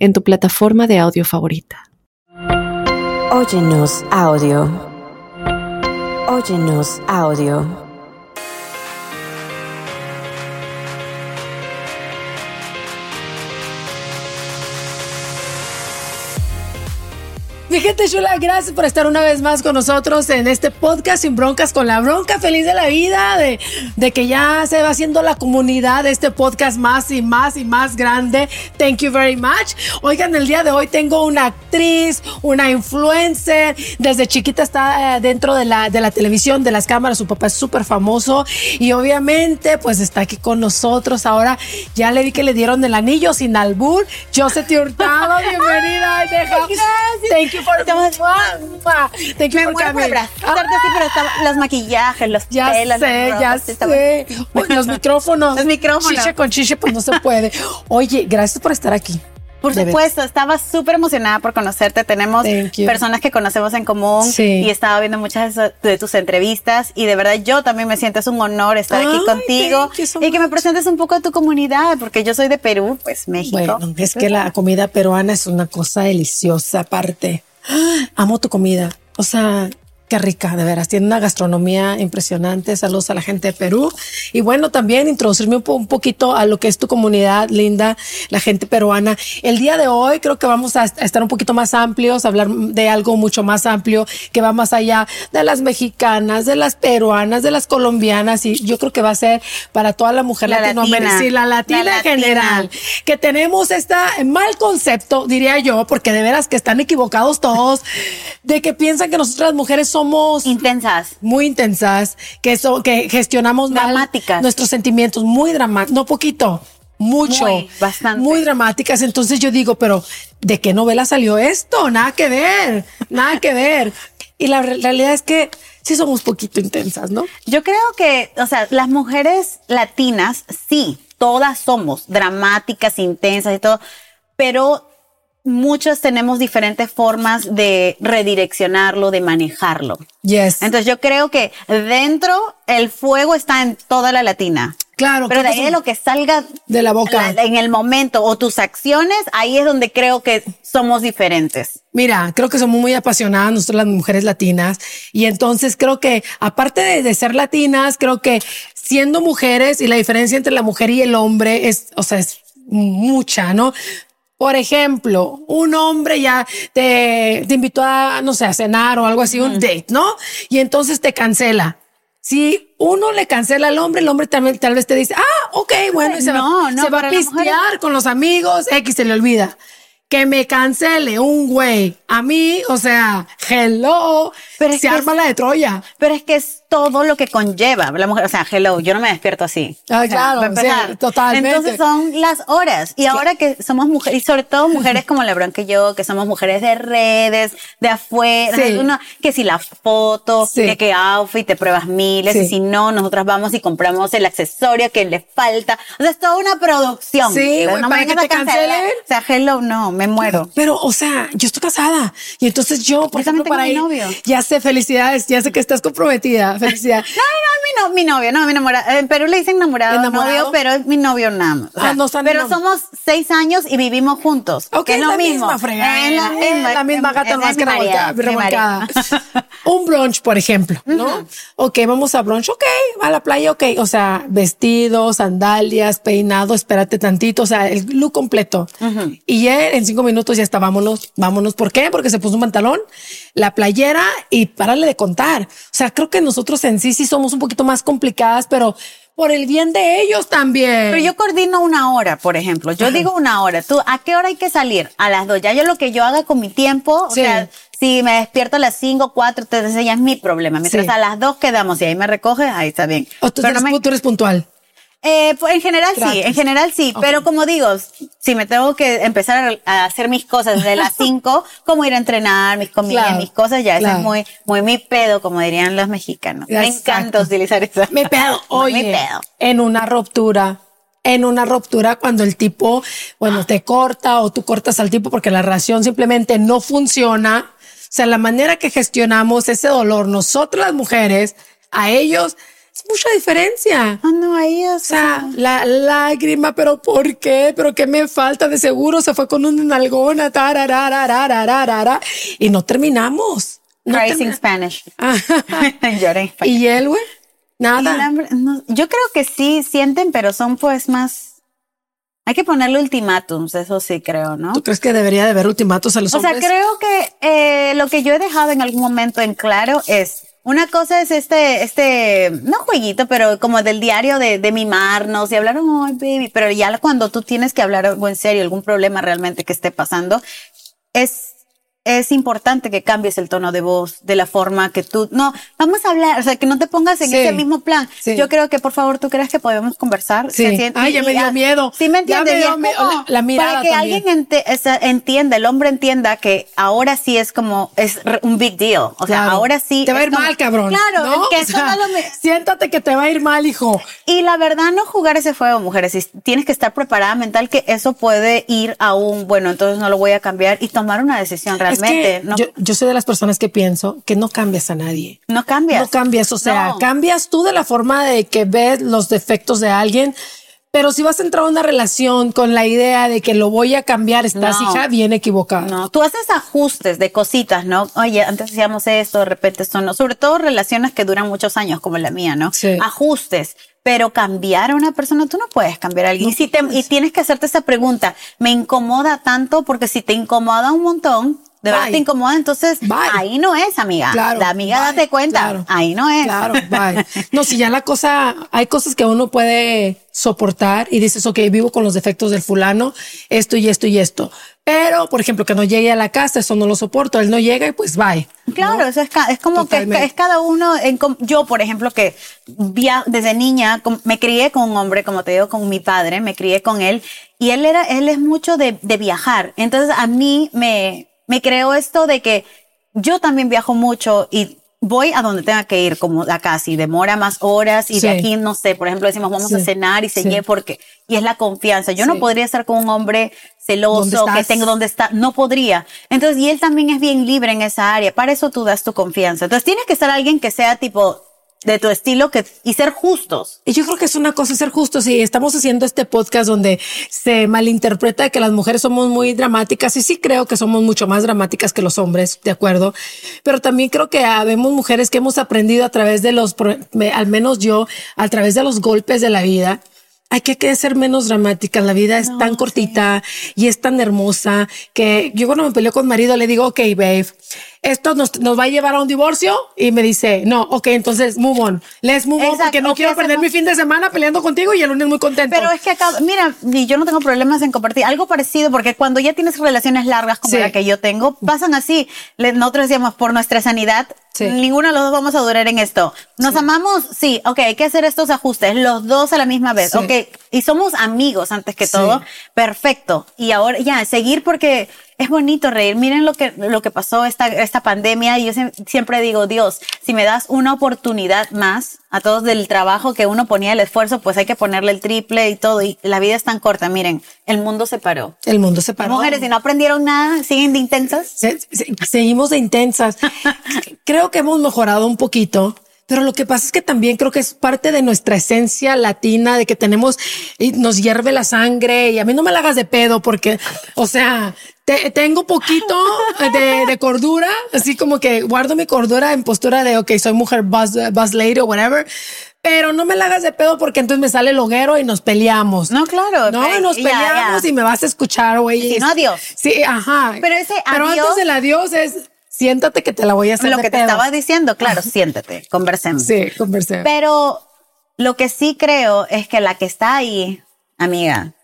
en tu plataforma de audio favorita. Óyenos audio. Óyenos audio. Mi gente chula, gracias por estar una vez más con nosotros en este podcast Sin Broncas con la Bronca. Feliz de la vida, de, de que ya se va haciendo la comunidad de este podcast más y más y más grande. Thank you very much. Oigan, el día de hoy tengo una actriz, una influencer. Desde chiquita está eh, dentro de la, de la televisión, de las cámaras. Su papá es súper famoso y obviamente pues está aquí con nosotros. Ahora ya le vi que le dieron el anillo sin albur. José Hurtado, bienvenida. Gracias. Thank you por Estamos- Thank you Me for muero por coming. abrazarte así, pero estaba- los maquillajes, los Ya pelos, sé, las ya sé. Los micrófonos. Los micrófonos. Chiche con chiche, pues no se puede. Oye, gracias por estar aquí. Por De supuesto, estaba súper emocionada por conocerte. Tenemos you. personas que conocemos en común Sí. y estaba viendo muchas de, tus entrevistas y de verdad yo también me siento es un honor estar aquí contigo you so y que me presentes un poco a tu comunidad porque yo soy de Perú, pues México. Bueno, es que la comida peruana es una cosa deliciosa aparte. Amo tu comida. O sea, qué rica, de veras. Tiene una gastronomía impresionante. Saludos a la gente de Perú. Y bueno, también introducirme un, po- un poquito a lo que es tu comunidad linda, la gente peruana. El día de hoy creo que vamos a, estar un poquito más amplios, hablar de algo mucho más amplio que va más allá de las mexicanas, de las peruanas, de las colombianas. Y yo creo que va a ser para toda la mujer La latinoamericana. Sí, la latina La en general latina. que tenemos este mal concepto, diría yo, porque de veras que están equivocados todos, de que piensan que nosotras las mujeres somos Intensas. muy intensas, que, so- que gestionamos mal Dramáticas. nuestros sentimientos, muy dramáticas, no poquito, mucho, Muy, bastante. muy dramáticas. Entonces yo digo, pero ¿de qué novela salió esto? Nada que ver, nada que ver. Y la re- realidad es que sí somos poquito intensas, ¿no? Yo creo que, o sea, las mujeres latinas, sí, todas somos dramáticas, intensas y todo, pero muchos tenemos diferentes formas de redireccionarlo, de manejarlo. Yes. Entonces yo creo que dentro el fuego está en toda la latina. claro. Pero de ahí de lo que salga De la boca. en el momento o tus acciones, ahí es donde creo que somos diferentes. Mira, creo que somos muy apasionadas nosotros las mujeres latinas y entonces creo que aparte de, de ser latinas, creo que siendo mujeres y la diferencia entre la mujer y el hombre es, o sea, es mucha, ¿no? Por ejemplo, un hombre ya te, te invitó a, no sé, a cenar o algo así, un date, ¿no? Y entonces te cancela. Si uno le cancela al hombre, el hombre también tal vez te dice, ah, ok, bueno, y se No, va, no, se va a pistear con los amigos, X se le olvida. Que me cancele un güey a mí, o sea, hello, Pero se arma es- la de Troya. Pero es que es todo lo que conlleva la mujer. O sea, hello, yo no me despierto así. Ah, O sea, claro, sí, totalmente. Entonces son las horas. Y ahora que somos mujeres, y sobre todo mujeres como Lebron que yo, que somos mujeres de redes, de afuera, Sí. que si la foto, Sí. que qué outfit, te pruebas miles, y si no, nosotras vamos y compramos el accesorio que le falta. O sea, es toda una producción. Sí, güey, no para que te cancelen. O sea, hello, no, me muero. Pero, o sea, yo estoy casada y entonces yo, por Yo ejemplo, para mi novio. ya sé, felicidades, ya sé que estás comprometida, No, no, mi, no, mi novio, no, mi enamorado. En Perú le dicen enamorado, ¿Enamorado? novio, pero es mi novio nada más. O Ah, no pero somos seis años y vivimos juntos. Ok, que es es lo la mismo. misma fregada, Es la misma, la misma gata es más que Un brunch, por ejemplo, ¿no? Ok, vamos a brunch, ok, a la playa, ok. O sea, vestido, sandalias, peinado, espérate tantito, o sea, el look completo. Y ya en cinco minutos ya está, vámonos, vámonos. ¿Por qué? Porque se puso un pantalón, la playera y párale de contar. O sea, creo que nosotros en sí sí somos un poquito más complicadas, pero por el bien de ellos también. Pero yo coordino una hora, por ejemplo. Yo digo una hora. ¿Tú a qué hora hay que salir? A las dos. Ya yo lo que yo haga con mi tiempo, o Sí. sea, si me despierto a las cinco, cuatro, te ya es mi problema. Mientras Sí. a las dos quedamos y ahí me recoges, ahí está bien. O tú, Pero eres, no me- tú eres puntual. Eh, pues en general sí, en general sí, pero como digo, si me tengo que empezar a hacer mis cosas desde las 5, como ir a entrenar, mis comidas, Claro, mis cosas, ya eso es muy, muy mi pedo, como dirían los mexicanos. Me encanta utilizar eso. Me pedo. Oye, mi pedo. en una ruptura, en una ruptura cuando el tipo, bueno, te corta o tú cortas al tipo porque la relación simplemente no funciona. O sea, la manera que gestionamos ese dolor, nosotras las mujeres, a ellos, es mucha diferencia. Ah, no, ahí O sea, la lágrima, pero ¿por qué? ¿Pero qué me falta? De seguro se fue con una nalgona, tarararararararara, y no terminamos. No termina- Spanish. Español. ¿Y él, güey? El Nada. hambre, no, yo creo que sí sienten, pero son pues más. Hay que ponerle ultimátums, eso sí creo, ¿no? ¿Tú crees que debería de haber ultimatos a los O sea, hombres? creo que eh, lo que yo he dejado en algún momento en claro es una cosa es este, este, no jueguito, pero como del diario de, de mimarnos y hablar, ay, baby, pero ya cuando tú tienes que hablar algo en serio, algún problema realmente que esté pasando, es, es importante que cambies el tono de voz, de la forma que tú, no, vamos a hablar, o sea, que no te pongas en Sí. ese mismo plan. Sí. Yo creo que por favor tú creas que podemos conversar. Sí. Ay, ya me dio miedo. Sí, me Ya entiendes. me dio miedo. La- la mirada Para que también. alguien ente- entienda, el hombre entienda que ahora sí es como, es un big deal. O sea, Claro. ahora sí. Te va a ir como- mal, cabrón. Claro, ¿no? que O sea, no lo me- Siéntate que te va a ir mal, hijo. Y la verdad, no jugar ese fuego, mujeres. Tienes que estar preparada mental que eso puede ir a un, bueno, entonces no lo voy a cambiar y tomar una decisión realmente. Es que no, yo, yo soy de las personas que pienso que no cambias a nadie. no cambias. No cambias, o sea, No. cambias tú de la forma de que ves los defectos de alguien, pero si vas a entrar a una relación con la idea de que lo voy a cambiar, estás No. hija bien equivocada. No, tú haces ajustes de cositas, ¿no? Oye, antes hacíamos esto, de repente esto no. Sobre todo relaciones que duran muchos años, como la mía, ¿no? Sí. Ajustes. Pero cambiar a una persona, tú no puedes cambiar a alguien. y, si te- y tienes que hacerte esa pregunta, ¿me incomoda tanto? Porque si te incomoda un montón, de verdad te incomoda, entonces Bye. ahí no es, amiga. Claro. La amiga, bye, date cuenta, claro. ahí no es. Claro, bye. No, si ya la cosa, hay cosas que uno puede soportar y dices, ok, vivo con los defectos del fulano, esto y esto y esto. Pero, por ejemplo, que no llegue a la casa, eso no lo soporto. Él no llega y pues bye. Claro, ¿no? eso es, es como que es, cada uno. En, yo, por ejemplo, que via- desde niña me crié con un hombre, como te digo, con mi padre, me crié con él y él era, él es mucho de, de viajar. Entonces a mí me, me creó esto de que yo también viajo mucho y voy a donde tenga que ir, como acá, si demora más horas y Sí. de aquí, no sé, por ejemplo, decimos vamos a cenar y sí. lleve porque, y es la confianza. Yo no podría estar con un hombre ¿Dónde celoso, que tengo donde está, no podría. Entonces, y él también es bien libre en esa área. Para eso tú das tu confianza. Entonces, tienes que ser alguien que sea tipo de tu estilo que, y ser justos. Y yo creo que es una cosa ser justos y estamos haciendo este podcast donde se malinterpreta que las mujeres somos muy dramáticas y sí creo que somos mucho más dramáticas que los hombres, de acuerdo. Pero también creo que habemos mujeres que hemos aprendido a través de los, al menos yo, a través de los golpes de la vida. Hay que, ser menos dramáticas. La vida es tan cortita y es tan hermosa que yo cuando me peleo con marido le digo, ok, babe, esto nos, nos va a llevar a un divorcio y me dice, no, ok, entonces move on. Let's move on porque no quiero perder hacemos- mi fin de semana peleando contigo y el lunes muy contento. Pero es que acá, mira, yo no tengo problemas en compartir algo parecido porque cuando ya tienes relaciones largas como Sí. la que yo tengo, pasan así. Nosotros decíamos por nuestra sanidad, Sí. ninguno de los dos vamos a durar en esto. ¿Nos amamos? Sí, ok, hay que hacer estos ajustes, los dos a la misma vez, Sí. ok. Y somos amigos antes que Sí. todo. Perfecto. Y ahora ya, seguir porque es bonito reír. Miren lo que, lo que pasó esta, esta pandemia y yo siem- siempre digo, Dios, si me das una oportunidad más a todos del trabajo que uno ponía el esfuerzo, pues hay que ponerle el triple y todo. Y la vida es tan corta. Miren, el mundo se paró. el mundo se Las paró. mujeres, si no aprendieron nada, siguen de intensas. Se- se- seguimos de intensas. creo que hemos mejorado un poquito, pero lo que pasa es que también creo que es parte de nuestra esencia latina, de que tenemos y nos hierve la sangre y a mí no me la hagas de pedo porque, o sea, te- tengo poquito de, de cordura, así como que guardo mi cordura en postura de, ok, soy mujer buzz, buzz lady o whatever. Pero no me la hagas de pedo porque entonces me sale el hoguero y nos peleamos. No, claro. No, pero- nos peleamos ya. y me vas a escuchar, güey. Si no, adiós. Sí, ajá. Pero ese Pero adiós- antes del adiós es siéntate que te la voy a hacer Lo de que te estaba diciendo, claro, siéntate, conversemos. Sí, conversé. Pero lo que sí creo es que la que está ahí, amiga,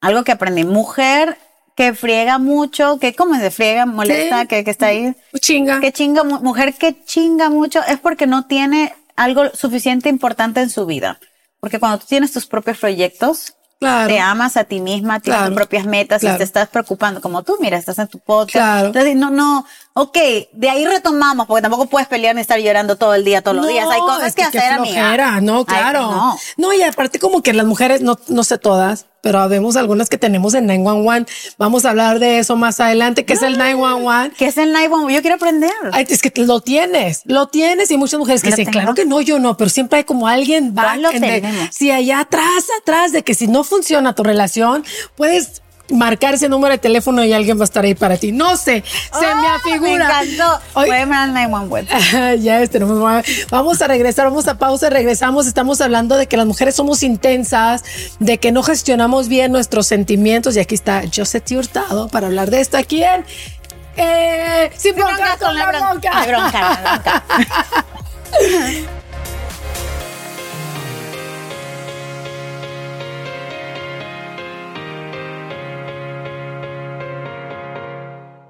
algo que aprendí, mujer que friega mucho, que como se friega, molesta, Sí. que, que está ahí, Chinga. que chinga, mu- mujer que chinga mucho es porque no tiene algo suficiente importante en su vida. porque cuando tú tienes tus propios proyectos, Claro. te amas a ti misma, tienes Claro. tus propias metas Claro. y te estás preocupando como tú, mira, estás en tu podcast. Claro. Entonces, no, no, ok, de ahí retomamos, porque tampoco puedes pelear ni estar llorando todo el día, todos los días. Hay cosas es que, qué hacer, amiga. flojera, No, Ay, claro. no. no. y aparte como que las mujeres, no, no sé todas, pero vemos algunas que tenemos en 911. Vamos a hablar de eso más adelante, que es el 911. ¿Qué es el 911? Yo quiero aprender. Ay, es que lo tienes, lo tienes y muchas mujeres que dicen, tengo. claro que no, yo no, pero siempre hay como alguien back ¿Cuál lo de- si allá atrás, atrás de que si no funciona tu relación, puedes marcar ese número de teléfono y alguien va a estar ahí para ti. No sé, se me Ah, afigura. Me encantó. 911. ya es, tenemos, vamos a regresar, vamos a pausa, regresamos. Estamos hablando de que las mujeres somos intensas, de que no gestionamos bien nuestros sentimientos. Y aquí está José Hurtado para hablar de esto aquí en. Eh, sin bronca con la bronca. Ay, bronca, la bronca.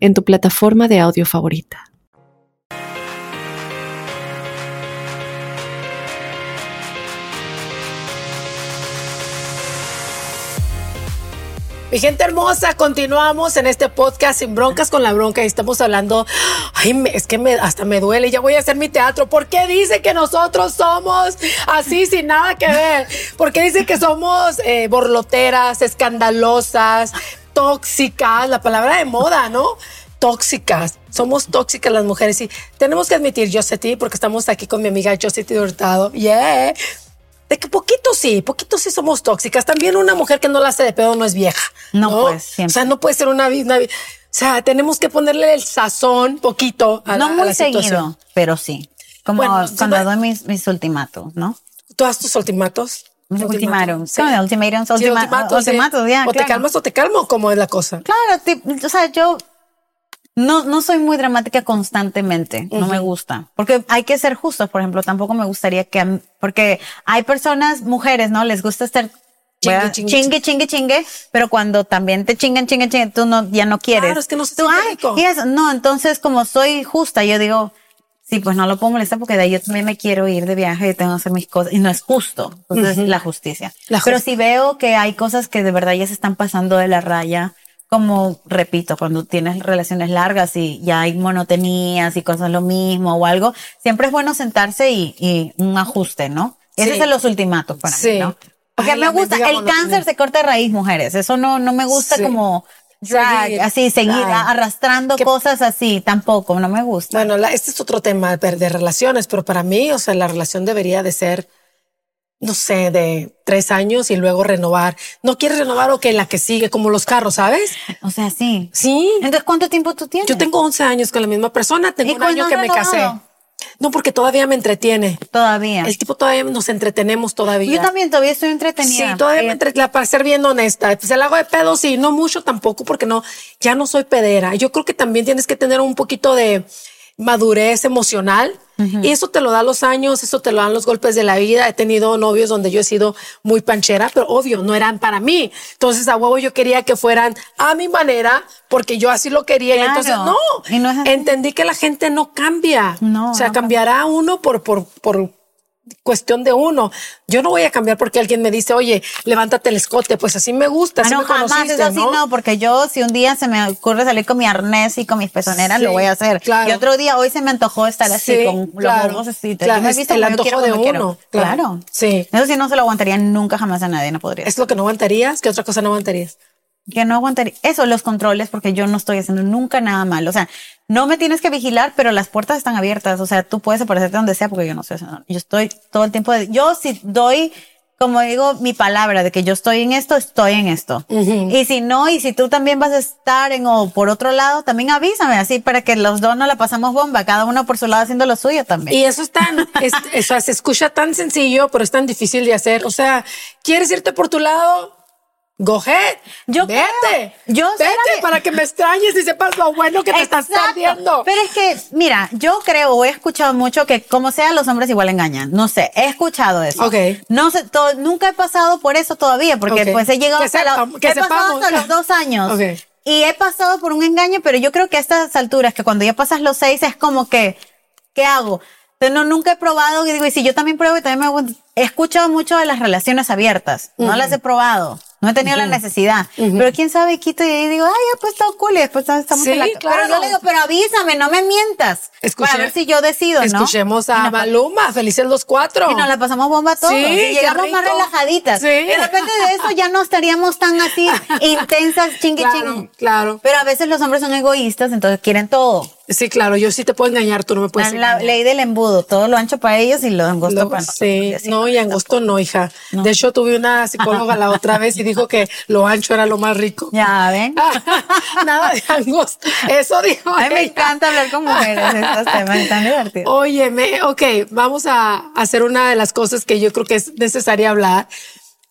en tu plataforma de audio favorita. Mi gente hermosa, continuamos en este podcast sin broncas con la bronca y estamos hablando, ay, es que hasta me duele, ya voy a hacer mi teatro. ¿Por qué dice que nosotros somos así sin nada que ver? ¿Por qué dice que somos eh, borloteras, escandalosas, tóxicas? La palabra de moda, ¿no? Tóxicas, somos tóxicas las mujeres y tenemos que admitir, yo sé ti, porque estamos aquí con mi amiga Josetti Hurtado, yeah, de que poquito sí, poquito sí somos tóxicas. También una mujer que no la hace de pedo no es vieja. No, pues, O siempre. sea, no puede ser una, una O sea, tenemos que ponerle el sazón poquito a la, No a muy la situación. seguido, pero sí. Como Bueno, cuando doy mis, mis ultimatos, ¿no? ¿Tú das tus ultimatos? Mis ultimátums. Sí. ¿Cómo de ultimatums? Sí, Ultima- ultimatos, sí. ya, O te claro. calmas o te calmo, ¿cómo es la cosa? Claro, ti- o sea, yo no, no soy muy dramática constantemente, no me gusta, porque hay que ser justos, por ejemplo, tampoco me gustaría que, porque hay personas, mujeres, ¿no? Les gusta estar Chingue, chingue, chingue, chingue, chingue, pero cuando también te chingan, chingue, chingue, tú no, ya no quieres. Claro, es que no se Tú, ay, no, entonces como soy justa, yo digo, sí, pues no lo puedo molestar porque de ahí yo también me quiero ir de viaje y tengo que hacer mis cosas, y no es justo, entonces la justicia. La pero justi- si veo que hay cosas que de verdad ya se están pasando de la raya, como repito, cuando tienes relaciones largas y ya hay monotonías y cosas lo mismo o algo, siempre es bueno sentarse y, y un ajuste, ¿no? Ese Sí. es de los ultimatos para Sí. mí, ¿no? Porque Ay, me gusta, el cáncer se corta de raíz, mujeres. Eso no, no me gusta Sí. como drag, así, seguir Ay. arrastrando cosas así, tampoco, no me gusta. Bueno, la- este es otro tema de, relaciones, pero para mí, o sea, la relación debería de ser, no sé, de tres años y luego renovar. ¿No quieres renovar o que la que sigue, como los carros, sabes? O sea, sí. Sí. Entonces, ¿cuánto tiempo tú tienes? Yo tengo 11 años con la misma persona, tengo ¿Y un año que me casé. No, porque todavía me entretiene. todavía. El tipo todavía nos entretenemos todavía. Yo también todavía estoy entretenida. Sí, todavía me Eh, entretiene, para ser bien honesta. Pues el hago de pedo, sí, no mucho tampoco, porque no, ya no soy pedera. Yo creo que también tienes que tener un poquito de madurez emocional. Y eso te lo da los años, eso te lo dan los golpes de la vida. He tenido novios donde yo he sido muy panchera, pero obvio, no eran para mí. Entonces, a huevo yo quería que fueran a mi manera, porque yo así lo quería. Claro. entonces, no. Entendí que la gente no cambia. No, O sea, no cambiará uno por, por, por cuestión de uno. Yo no voy a cambiar porque alguien me dice, oye, levántate el escote. Pues así me gusta. Ah, así no, me jamás es así, no. porque yo, si un día se me ocurre salir con mi arnés y con mis pezoneras, Sí, lo voy a hacer. claro. Y otro día, hoy se me antojó estar así Sí, con claro, los ojos así. claro, Yo me he es visto el antojo quiero, de uno, claro. Claro. Sí. Eso sí no se lo aguantaría nunca jamás a nadie, no podría. Es lo que no aguantarías. ¿Qué otra cosa no aguantarías? Que no aguantaría. Eso, los controles, porque yo no estoy haciendo nunca nada mal. O sea, no me tienes que vigilar, pero las puertas están abiertas. O sea, tú puedes aparecerte donde sea porque yo no estoy haciendo. Yo estoy todo el tiempo de, yo si doy como digo, mi palabra de que yo estoy en esto, estoy en esto. Y si no, y si tú también vas a estar en o por otro lado, también avísame, así para que los dos no la pasamos bomba, cada uno por su lado haciendo lo suyo también. Y eso es tan, es- eso se escucha tan sencillo, pero es tan difícil de hacer. O sea, ¿quieres irte por tu lado? Go ahead. Yo vete. creo. Yo, vete para que me extrañes y sepas lo bueno que te estás perdiendo. Pero es que, mira, yo creo o he escuchado mucho que como sea los hombres igual engañan. No sé, he escuchado eso. Ok. No sé, nunca he pasado por eso todavía, porque Ok. pues he llegado Que hasta, la- sepam- que he pasado hasta los dos años. Ok. Y he pasado por un engaño, pero yo creo que a estas alturas, que cuando ya pasas los seis, es como que, ¿qué hago? No, nunca he probado, y digo, y si yo también pruebo y también me he escuchado mucho de las relaciones abiertas, no las he probado, no he tenido la necesidad, pero quién sabe, quito y ahí digo, ay, ya pues cool y después estamos Sí, en la claro. Pero yo le digo, pero avísame, no me mientas, Escuché- para ver si yo decido. Escuchemos a Maluma, felices los cuatro. Y nos la pasamos bomba todos. Sí, y llegamos más relajaditas. Sí. Y de repente de eso ya no estaríamos tan así intensas, chingui Claro, claro. Pero a veces los hombres son egoístas, entonces quieren todo. Sí, claro, yo sí te puedo engañar, tú no me puedes Ah, la engañar. ley del embudo, todo lo ancho para ellos y lo angosto para nosotros. sí, así. no, y angosto no, hija. De hecho, tuve una psicóloga la otra vez y dijo que lo ancho era lo más rico. Ya, ven. Nada de angosto. Eso dijo. A mí me encanta hablar con mujeres estos temas, están divertidos. Oye, me, ok, vamos a hacer una de las cosas que yo creo que es necesaria hablar.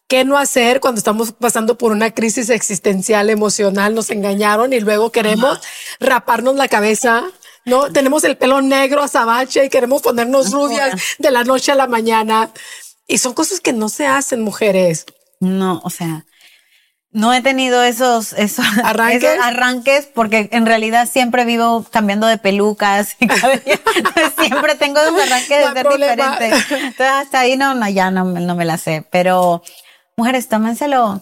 ¿Qué no hacer cuando estamos pasando por una crisis existencial, emocional? Nos engañaron y luego queremos raparnos la cabeza. No, tenemos el pelo negro azabache y queremos ponernos rubias de la noche a la mañana. Y son cosas que no se hacen, mujeres. No, o sea, no he tenido esos, esos ¿Arranques? esos arranques porque en realidad siempre vivo cambiando de pelucas y siempre tengo esos arranques No de ser problema. diferente. Entonces hasta ahí no, no ya no, no me la sé. Pero mujeres, tómenselo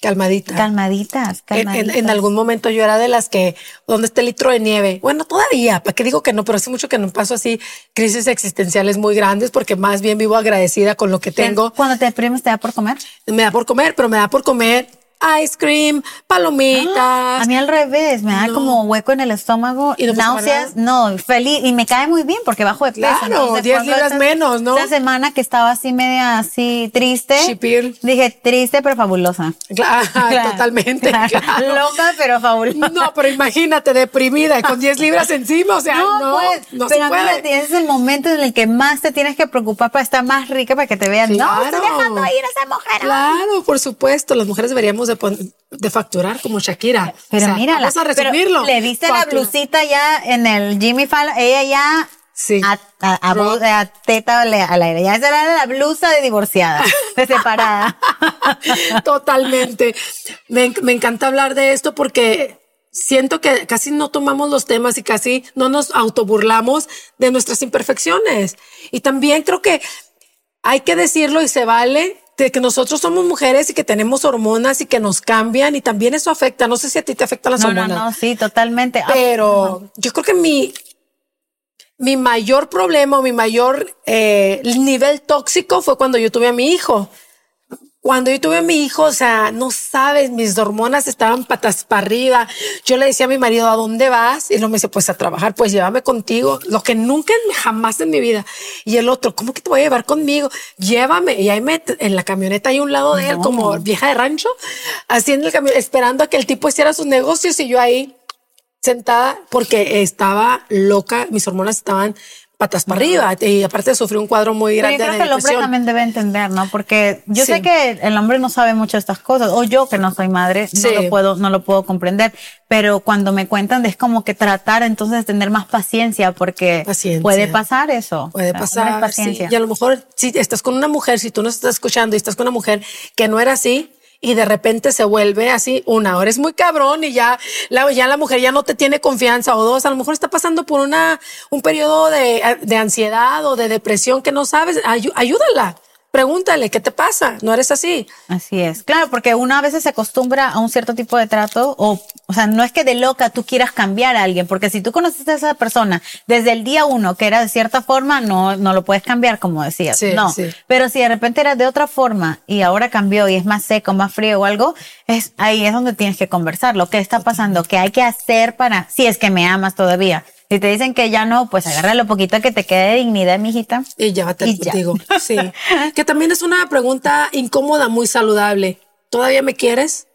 Calmadita. calmaditas, En, calmaditas. en- en algún momento yo era de las que, ¿dónde está el litro de nieve? Bueno, todavía, ¿para qué digo que no? Pero hace mucho que no paso así crisis existenciales muy grandes porque más bien vivo agradecida con lo que tengo. Cuando te deprimes te da por comer. Me da por comer, pero me da por comer ice cream, palomitas. A mí al revés, me da No. como hueco en el estómago, ¿Y no náuseas, no, feliz, y me cae muy bien porque bajo de peso. Claro, Entonces, 10 cuando libras esta- menos, ¿no? Esta semana que estaba así media así triste, Chipil. dije triste pero fabulosa. Claro, Claro, totalmente. claro. claro. Loca pero fabulosa. No, pero imagínate, deprimida y con 10 libras encima, o sea, no, no, pues, se pero puede. amiga, ese es el momento en el que más te tienes que preocupar para estar más rica, para que te vean. No, estoy dejando ir a esa mujer. Claro, por supuesto, las mujeres deberíamos de, facturar como Shakira. Pero O sea, mira, vamos a pero resumirlo. le viste la blusita ya en el Jimmy Fallon, ella ya Sí. a, a, a, Rock. voz- a teta al aire, ya esa era la blusa de divorciada, de separada. Totalmente. Me, me encanta hablar de esto porque siento que casi no tomamos los temas y casi no nos autoburlamos de nuestras imperfecciones. Y también creo que hay que decirlo y se vale de que nosotros somos mujeres y que tenemos hormonas y que nos cambian y también eso afecta. No sé si a ti te afectan las No, no, hormonas. no, sí, totalmente. Ah, Pero yo creo que mi, mi mayor problema o mi mayor eh, nivel tóxico fue cuando yo tuve a mi hijo. Cuando yo tuve a mi hijo, o sea, no sabes, mis hormonas estaban patas para arriba. Yo le decía a mi marido, ¿a dónde vas? Y él me dice, pues a trabajar, pues llévame contigo. Lo que nunca, jamás en mi vida. Y el otro, ¿cómo que te voy a llevar conmigo? Llévame. Y ahí me, en la camioneta hay un lado de él, como vieja de rancho, en el camión, esperando a que el tipo hiciera sus negocios y yo ahí sentada porque estaba loca, mis hormonas estaban patas para arriba y aparte sufrí un cuadro muy Pero yo grande creo de que el hombre también debe entender, ¿no? Porque yo Sí. sé que el hombre no sabe mucho de estas cosas, o yo que no soy madre, no Sí. lo puedo, no lo puedo comprender. Pero cuando me cuentan es como que tratar entonces de tener más paciencia, porque Paciencia. puede pasar eso. Puede O sea, pasar. paciencia. sí. Y a lo mejor si estás con una mujer, si tú no estás escuchando y estás con una mujer que no era así y de repente se vuelve así, una, ahora es muy cabrón y ya la, ya la mujer ya no te tiene confianza o dos, a lo mejor está pasando por una, un periodo de, de ansiedad o de depresión que no sabes, ayúdala. Pregúntale, ¿qué te pasa? No eres así. Así es. Claro, porque uno a veces se acostumbra a un cierto tipo de trato o, o sea, no es que de loca tú quieras cambiar a alguien, porque si tú conociste a esa persona desde el día uno que era de cierta forma, no, no lo puedes cambiar, como decías. Sí, no. sí. Pero si de repente era de otra forma y ahora cambió y es más seco, más frío o algo, es ahí es donde tienes que conversar. Lo que está pasando, qué hay que hacer para, si es que me amas todavía. Si te dicen que ya no, pues agarra lo poquito que te quede de dignidad, mijita. Y llévate Y ya. contigo. Sí. que también es una pregunta incómoda, muy saludable. ¿Todavía me quieres?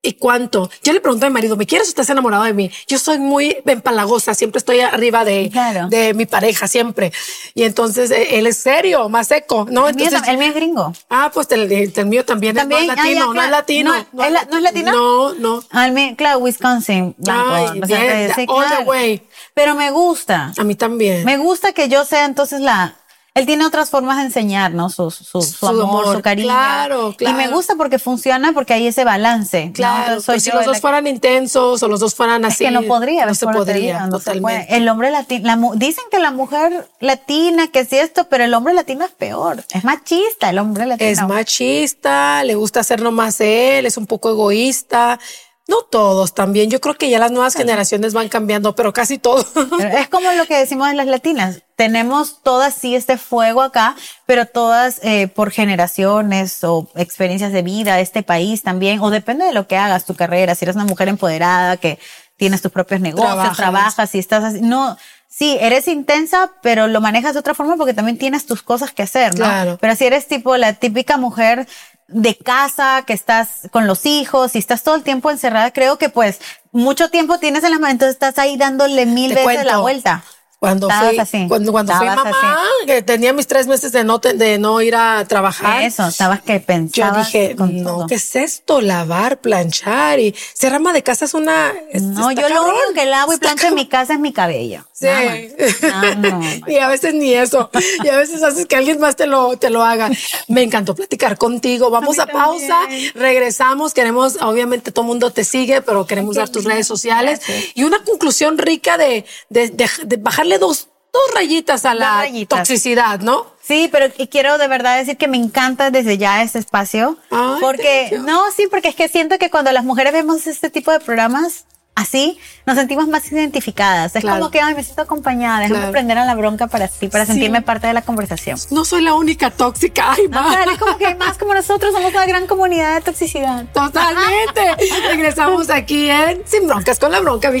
¿Y cuánto? Yo le pregunto a mi marido, ¿me quieres o estás enamorado de mí? Yo soy muy empalagosa, siempre estoy arriba de, Claro. de mi pareja, siempre. Y entonces eh, él es serio, más seco, ¿no? El mío, Entonces, tam- el mío es gringo. ah, pues el, el mío también, es- También, no es ah, ya, latino, no es latino. No, ¿es la- no es latino? No, no. Ah, el mío, claro, Wisconsin. blanco, Ay, bien, all the claro. way. Pero me gusta. A mí también. Me gusta que yo sea entonces la. Él tiene otras formas de enseñarnos su, su, su Su amor, amor. su cariño. Claro, Y me claro. gusta porque funciona porque hay ese balance. Claro, Entonces, soy pues si los la dos fueran intensos o los dos fueran Es así. que no podría, no ¿ves se podría, digo? No se totalmente. El hombre latino, la mu- dicen que la mujer latina, que sí esto, pero el hombre latino es peor. Es machista el hombre latino. Es machista, le gusta hacer nomás él, es un poco egoísta. No todos también. Yo creo que ya las nuevas generaciones van cambiando, pero casi todos. Es como lo que decimos en las latinas. Tenemos todas sí este fuego acá, pero todas eh, por generaciones o experiencias de vida de este país también, o depende de lo que hagas, tu carrera, si eres una mujer empoderada que tienes tus propios negocios, Trabajas. trabajas, si estás así, no, sí, eres intensa, pero lo manejas de otra forma porque también tienes tus cosas que hacer, ¿no? Claro. Pero si eres tipo la típica mujer de casa, que estás con los hijos y estás todo el tiempo encerrada, creo que pues mucho tiempo tienes en las manos, entonces estás ahí dándole mil Te veces la vuelta. Cuando Estabas fui, así. cuando, cuando fui Estabas mamá, que tenía mis tres meses de no, te- de no ir a trabajar. Eso, estabas que Yo pensabas dije, con no, todo. ¿qué es esto? Lavar, planchar y ser ama de casa es una. es- No, está yo lo cabrón. único que lavo y Está plancho en mi casa es mi cabello. Sí. Nada más. Y a veces ni eso. Y a veces haces que alguien más te lo, te lo haga. Me encantó platicar contigo. Vamos a, pausa. Regresamos. Queremos, obviamente todo el mundo te sigue, pero queremos dar tus redes sociales. Y una conclusión rica de, de, de- de bajarle dos, dos rayitas a la rayitas. toxicidad, ¿no? Sí, pero y quiero de verdad decir que me encanta desde ya este espacio. Ay, porque, no, sí, porque es que siento que cuando las mujeres vemos este tipo de programas así, nos sentimos más identificadas. Es Claro. como que, ay, me siento acompañada, déjame Claro. prender a la bronca para sí, para Sí. sentirme parte de la conversación. No soy la única tóxica. Ay, No, claro, es como que hay más como nosotros, somos una gran comunidad de toxicidad. Totalmente. Regresamos aquí en Sin Broncas con la Bronca, mi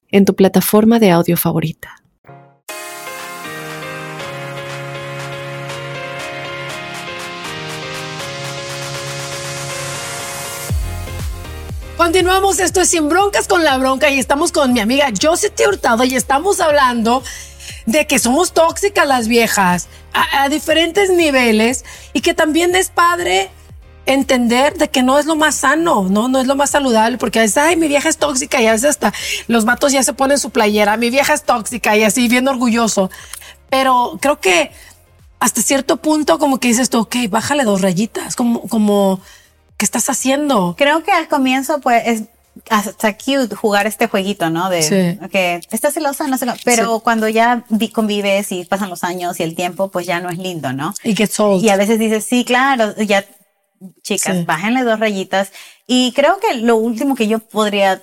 en tu plataforma de audio favorita. Continuamos, esto es Sin Broncas con la Bronca y estamos con mi amiga Josie Hurtado y estamos hablando de que somos tóxicas las viejas a diferentes niveles y que también es padre entender de que no es lo más sano, no, no es lo más saludable, porque a veces, ay, mi vieja es tóxica y a veces hasta los vatos ya se ponen su playera, mi vieja es tóxica y así bien orgulloso. Pero creo que hasta cierto punto como que dices tú, ok, bájale dos rayitas, como, como, ¿qué estás haciendo? Creo que al comienzo, pues, es hasta cute jugar este jueguito, ¿no? De Sí. que estás celosa, no sé, pero Sí. cuando ya vi- convives y pasan los años y el tiempo, pues ya no es lindo, ¿no? Y sold. Y a veces dices, sí, claro, ya, chicas, Sí. bájenle dos rayitas. Y creo que lo último que yo podría,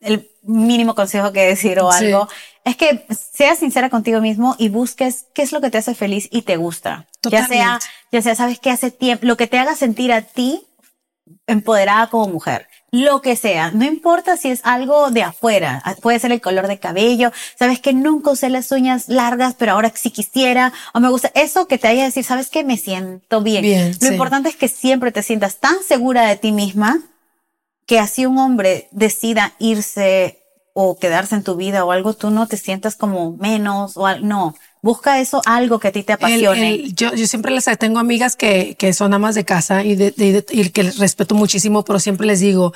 el mínimo consejo que decir o Sí. algo, es que seas sincera contigo mismo y busques qué es lo que te hace feliz y te gusta. Ya sea, ya sea, sabes que hace tiempo, lo que te haga sentir a ti empoderada como mujer. Lo que sea, no importa si es algo de afuera, ah, puede ser el color de cabello, sabes que nunca usé las uñas largas, pero ahora sí quisiera, o me gusta eso que te haya decir, sabes que me siento bien. Bien, Lo sí. importante es que siempre te sientas tan segura de ti misma que así un hombre decida irse o quedarse en tu vida o algo, tú no te sientas como menos o al- no. Busca eso, algo que a ti te El- apasione. el- yo, yo siempre les tengo amigas que, que son amas de casa y, de, de- de- y que les respeto muchísimo, pero siempre les digo,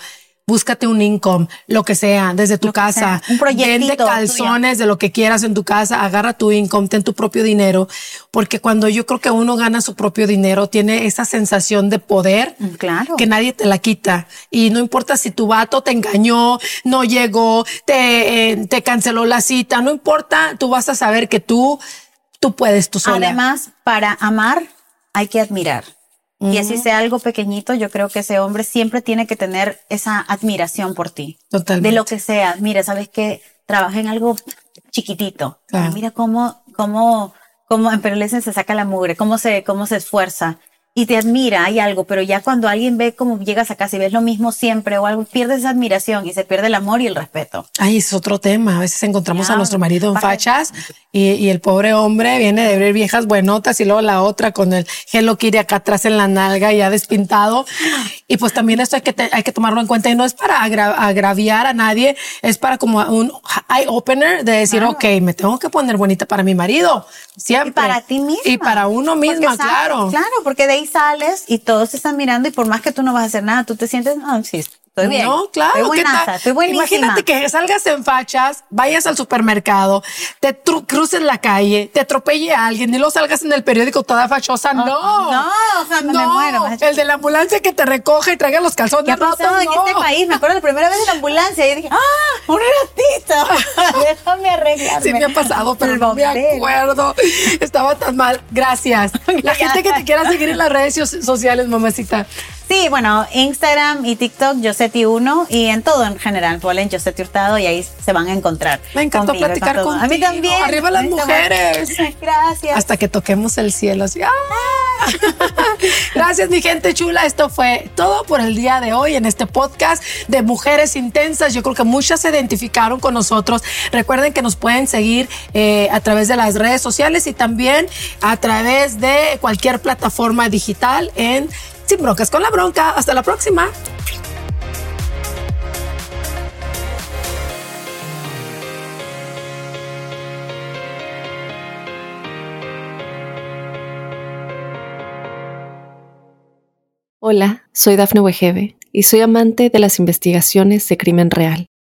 búscate un income, lo que sea, desde tu Lo casa. un proyectito Vende calzones de lo que quieras en tu casa, agarra tu income, ten tu propio dinero, porque cuando yo creo que uno gana su propio dinero, tiene esa sensación de poder Mm, Claro. que nadie te la quita. Y no importa si tu vato te engañó, no llegó, te, eh, te canceló la cita, no importa, tú vas a saber que tú, tú puedes, tú sola. Además, para amar hay que admirar. Y así sea algo pequeñito, yo creo que ese hombre siempre tiene que tener esa admiración por ti. Totalmente. De lo que sea. Mira, sabes que trabaja en algo chiquitito. Claro. Pero mira cómo, cómo, cómo en Perlesen se saca la mugre, cómo se, cómo se esfuerza. Y te admira, hay algo, pero ya cuando alguien ve cómo llegas a casa y ves lo mismo siempre o algo, pierdes esa admiración y se pierde el amor y el respeto. Ay, es otro tema. A veces encontramos a nuestro marido en fachas y, y el pobre hombre viene de ver viejas buenotas y luego la otra con el Hello Kitty acá atrás en la nalga ya despintado. Y pues también esto hay que, te- hay que tomarlo en cuenta y no es para agra- agraviar a nadie, es para como un eye opener de decir, Claro. ok, me tengo que poner bonita para mi marido. Siempre. Y para ti misma. Y para uno misma, claro. Claro, porque de ahí sales y todos te están mirando y por más que tú no vas a hacer nada, tú te sientes, no, sí, estoy bien. No, claro. Estoy ¿qué buenaza, estoy buenísima. Imagínate que salgas en fachas, vayas al supermercado, te cruces la calle, te atropelle a alguien y luego salgas en el periódico toda fachosa. no. no, o sea, me muero. El de la ambulancia que te recoge y traiga los calzones ¿Qué ha rotos, pasado en no. este país? Me acuerdo la primera vez en la ambulancia y dije, ¡ah! ¡Un ratito! Déjame arreglarme. Sí me ha pasado, pero no me acuerdo. Estaba tan mal. Gracias. La gente que te quiera seguir en las redes so- sociales, mamacita. Sí, bueno, Instagram y TikTok, Yoseti1 y en todo en general, ponen Yoseti Hurtado y ahí se van a encontrar. Me encantó conmigo platicar con todo. A mí contigo. también. Arriba las mujeres. Gracias. hasta que toquemos el cielo. Así, ¡ah! Gracias, mi gente chula. Esto fue todo por el día de hoy en este podcast de Mujeres Intensas. Yo creo que muchas se identificaron con nosotros. Recuerden que nos pueden seguir eh, a través de las redes sociales y también a través de cualquier plataforma digital en Sin Broncas con la Bronca. Hasta la próxima. Hola, soy Dafne Wegebe y soy amante de las investigaciones de crimen real.